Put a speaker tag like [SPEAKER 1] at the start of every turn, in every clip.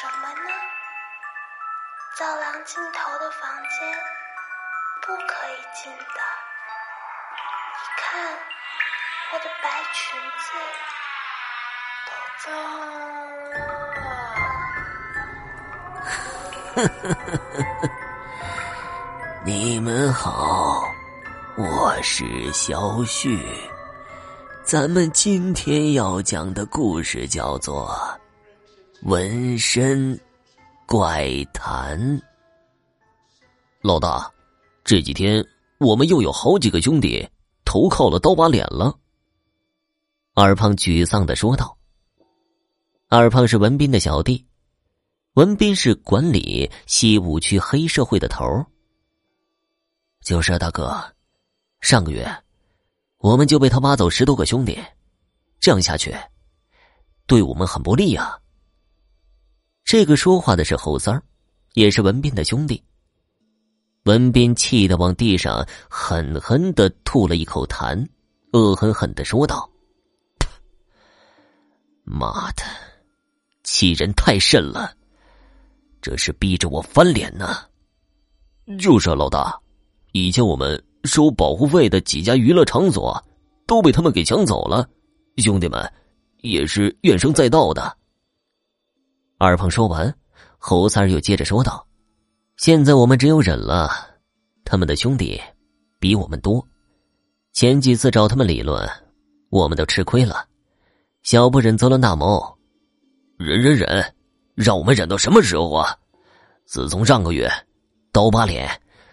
[SPEAKER 1] 什么呢？走廊尽头的房间不可以进的。你看，我的白裙
[SPEAKER 2] 子都脏了。你们好，我是小旭。咱们今天要讲的故事叫做《纹身怪谈》。
[SPEAKER 3] 老大，这几天我们又有好几个兄弟投靠了刀疤脸了。
[SPEAKER 2] 二胖沮丧的说道：“二胖是文斌的小弟，文斌是管理西五区黑社会的头。
[SPEAKER 3] 就是啊，大哥，上个月。”我们就被他挖走十多个兄弟，这样下去，对我们很不利啊。
[SPEAKER 2] 这个说话的是侯三儿，也是文斌的兄弟。文斌气得往地上狠狠的吐了一口痰，恶狠狠的说道：“
[SPEAKER 3] 妈的，欺人太甚了，这是逼着我翻脸呢。”就是啊，老大，以前我们。收保护费的几家娱乐场所都被他们给抢走了，兄弟们也是怨声载道的。
[SPEAKER 2] 二胖说完，侯三又接着说道：“现在我们只有忍了，他们的兄弟比我们多，前几次找他们理论，我们都吃亏了，小不忍则乱大谋，
[SPEAKER 3] 忍忍忍，让我们忍到什么时候啊？自从上个月，刀疤脸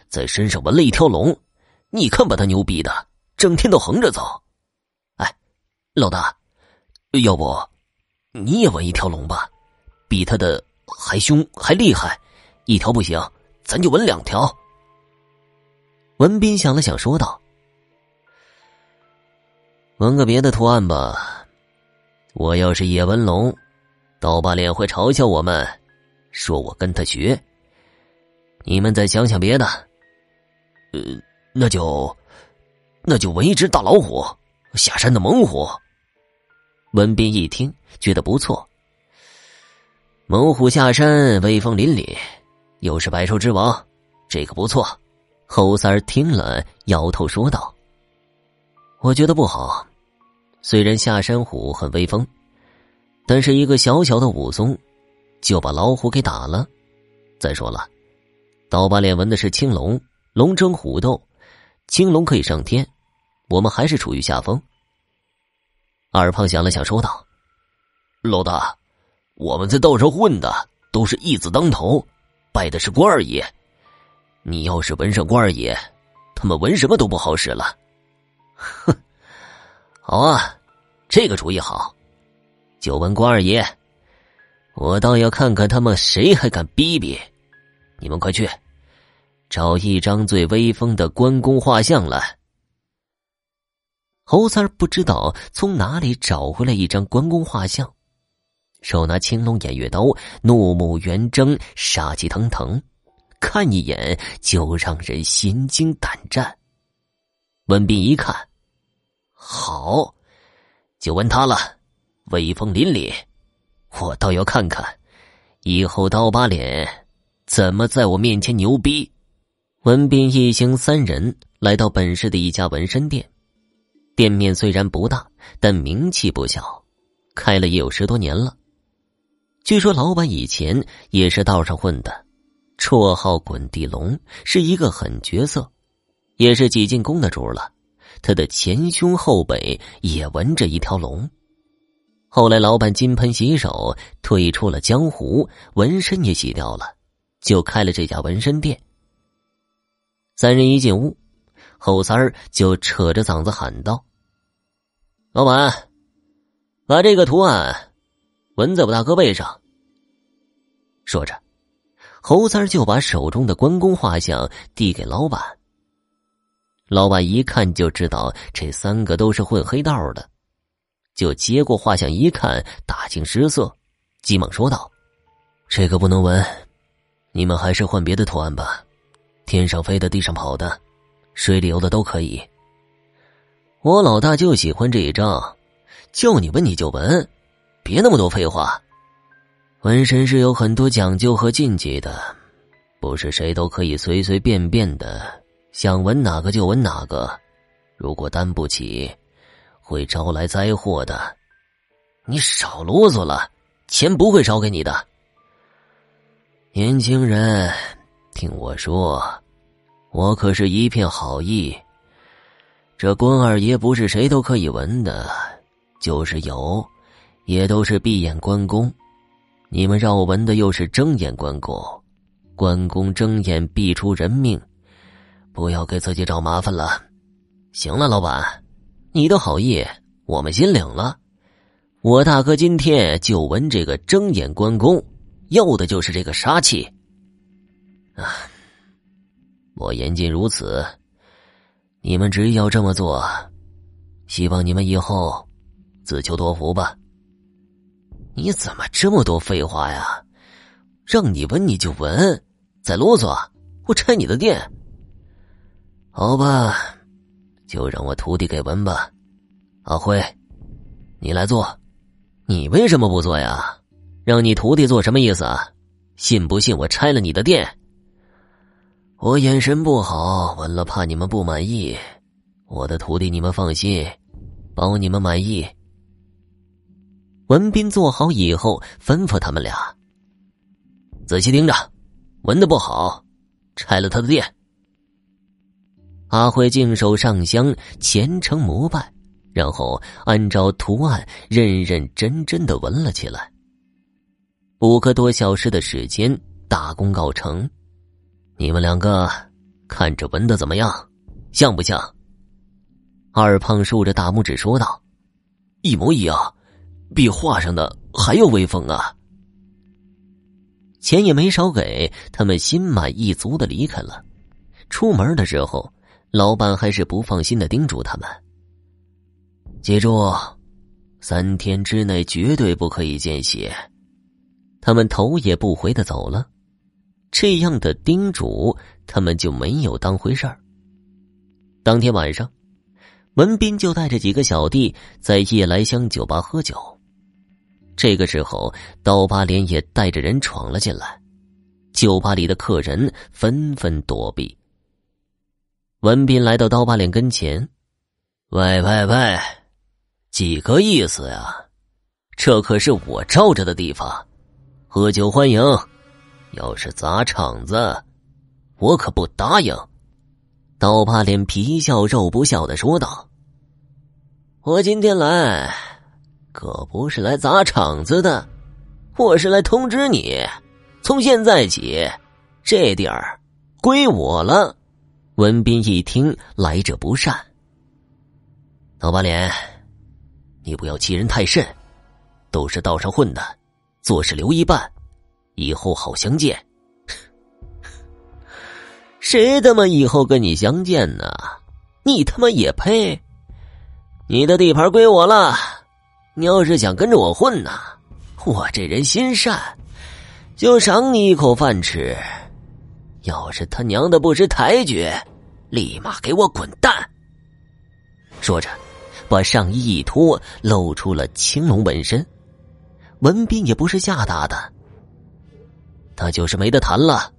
[SPEAKER 3] 在身上纹了一条龙。”你看把他牛逼的，整天都横着走。哎，老大，要不你也纹一条龙吧？比他的还凶还厉害，一条不行，咱就纹两条。
[SPEAKER 2] 文斌想了想，说道：“纹个别的图案吧。我要是也纹龙，刀疤脸会嘲笑我们，说我跟他学。你们再想想别的。
[SPEAKER 3] 呃。”那就，那就纹一只大老虎，下山的猛虎。
[SPEAKER 2] 文斌一听，觉得不错。猛虎下山，威风凛凛，又是百兽之王，这个不错。侯三儿听了，摇头说道：“我觉得不好。虽然下山虎很威风，但是一个小小的武松，就把老虎给打了。再说了，刀疤脸纹的是青龙，龙争虎斗。”青龙可以上天，我们还是处于下风。
[SPEAKER 3] 二胖想了想，说道：“老大，我们在道上混的都是义字当头，拜的是关二爷。你要是纹上关二爷，他们纹什么都不好使了。”
[SPEAKER 2] 哼，好啊，这个主意好，就纹关二爷。我倒要看看他们谁还敢逼逼！你们快去。找一张最威风的关公画像来。侯三儿不知道从哪里找回来一张关公画像，手拿青龙偃月刀，怒目圆睁，杀气腾腾，看一眼就让人心惊胆战。文斌一看，好，就问他了，威风凛凛，我倒要看看，以后刀疤脸怎么在我面前牛逼。文斌一行三人来到本市的一家纹身店，店面虽然不大，但名气不小，开了也有十多年了。据说老板以前也是道上混的，绰号“滚地龙”，是一个狠角色，也是几进宫的主了。他的前胸后背也纹着一条龙。后来老板金盆洗手，退出了江湖，纹身也洗掉了，就开了这家纹身店。三人一进屋，后三儿就扯着嗓子喊道：“老板，把这个图案纹在我大哥背上。”说着，侯三就把手中的关公画像递给老板。老板一看就知道这三个都是混黑道的，就接过画像一看，大惊失色，急忙说道：“这个不能纹，你们还是换别的图案吧。”天上飞的、地上跑的、水里游的都可以。我老大就喜欢这一张，叫你纹你就纹，别那么多废话。
[SPEAKER 4] 纹身是有很多讲究和禁忌的，不是谁都可以随随便便的想纹哪个就纹哪个。如果担不起，会招来灾祸的。
[SPEAKER 2] 你少啰嗦了，钱不会少给你的。
[SPEAKER 4] 年轻人，听我说，我可是一片好意。这关二爷不是谁都可以纹的，就是有，也都是闭眼关公。你们让我纹的又是睁眼关公，关公睁眼必出人命，不要给自己找麻烦了。
[SPEAKER 2] 行了，老板，你的好意我们心领了。我大哥今天就纹这个睁眼关公，要的就是这个杀气。
[SPEAKER 4] 啊，我言尽如此。你们执意要这么做，希望你们以后自求多福吧。
[SPEAKER 2] 你怎么这么多废话呀？让你闻你就闻，再啰嗦我拆你的店。
[SPEAKER 4] 好吧，就让我徒弟给闻吧。阿辉，你来做。
[SPEAKER 2] 你为什么不做呀？让你徒弟做什么意思啊？信不信我拆了你的店？
[SPEAKER 4] 我眼神不好，闻了怕你们不满意。我的徒弟，你们放心，保你们满意。
[SPEAKER 2] 文斌做好以后，吩咐他们俩仔细听着，闻的不好，拆了他的店。阿辉净手上香，虔诚膜拜，然后按照图案认认真真的闻了起来。五个多小时的时间，大功告成。你们两个看着闻的怎么样？像不像？二胖竖着大拇指说道：“
[SPEAKER 5] 一模一样，比画上的还要威风啊！”
[SPEAKER 2] 钱也没少给他们，心满意足的离开了。出门的时候，老板还是不放心的叮嘱他们：“
[SPEAKER 4] 记住，三天之内绝对不可以见血。”
[SPEAKER 2] 他们头也不回的走了。这样的叮嘱，他们就没有当回事儿。当天晚上，文斌就带着几个小弟在夜来香酒吧喝酒。这个时候，刀疤脸也带着人闯了进来，酒吧里的客人纷纷躲避。文斌来到刀疤脸跟前：“
[SPEAKER 4] 喂喂喂，几个意思呀？这可是我罩着的地方，喝酒欢迎。”要是砸场子，我可不答应。
[SPEAKER 2] 刀疤脸皮笑肉不笑的说道：“
[SPEAKER 6] 我今天来，可不是来砸场子的，我是来通知你，从现在起，这地儿归我了。”
[SPEAKER 2] 文斌一听，来者不善。
[SPEAKER 4] 老八脸，你不要欺人太甚，都是道上混的，做事留一半。以后好相见。
[SPEAKER 6] 谁他妈以后跟你相见呢？你他妈也配？你的地盘归我了。你要是想跟着我混呢，我这人心善，就赏你一口饭吃。要是他娘的不识抬举，立马给我滚蛋！
[SPEAKER 2] 说着，把上衣一脱，露出了青龙纹身。文斌也不是吓大的。
[SPEAKER 4] 他就是没得谈了，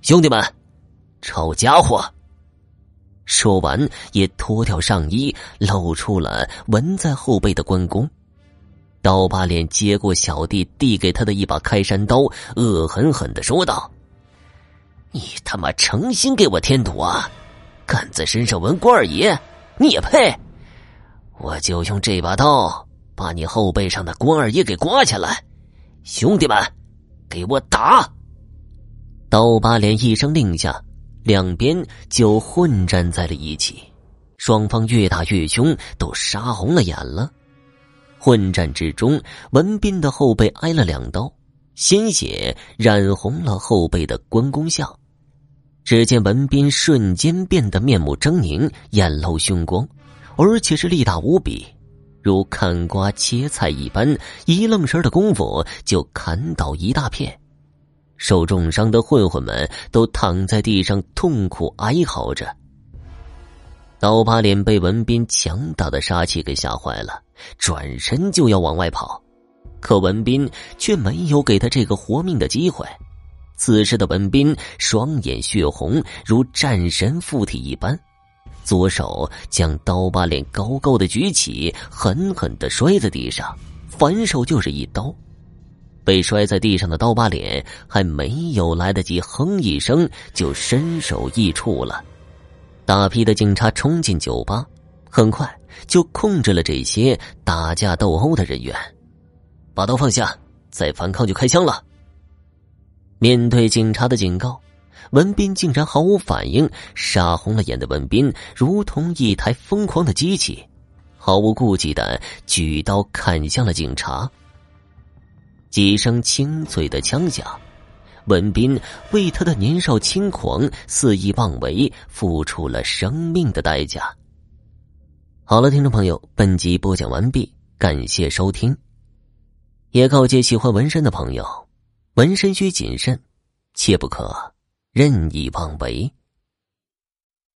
[SPEAKER 4] 兄弟们，抄家伙！
[SPEAKER 2] 说完，也脱掉上衣，露出了纹在后背的关公。刀疤脸接过小弟递给他的一把开山刀，恶狠狠的说道：“
[SPEAKER 6] 你他妈诚心给我添堵啊！敢在身上纹关二爷，你也配？我就用这把刀把你后背上的关二爷给刮下来！兄弟们！”给我打！
[SPEAKER 2] 刀疤脸一声令下，两边就混战在了一起。双方越打越凶，都杀红了眼了。混战之中，文斌的后背挨了两刀，鲜血染红了后背的关公像。只见文斌瞬间变得面目狰狞，眼露凶光，而且是力大无比。如砍瓜切菜一般，一愣神的功夫就砍倒一大片。受重伤的混混们都躺在地上痛苦哀嚎着。刀疤脸被文斌强大的杀气给吓坏了，转身就要往外跑。可文斌却没有给他这个活命的机会。此时的文斌双眼血红，如战神附体一般，左手将刀疤脸高高的举起，狠狠的摔在地上，反手就是一刀。被摔在地上的刀疤脸还没有来得及哼一声，就身首异处了。大批的警察冲进酒吧，很快就控制了这些打架斗殴的人员。把刀放下，再反抗就开枪了。面对警察的警告，文斌竟然毫无反应。杀红了眼的文斌如同一台疯狂的机器，毫无顾忌的举刀砍向了警察。几声清脆的枪响，文斌为他的年少轻狂、肆意妄为付出了生命的代价。好了，听众朋友，本集播讲完毕，感谢收听。也告诫喜欢纹身的朋友，纹身需谨慎，切不可任意妄为。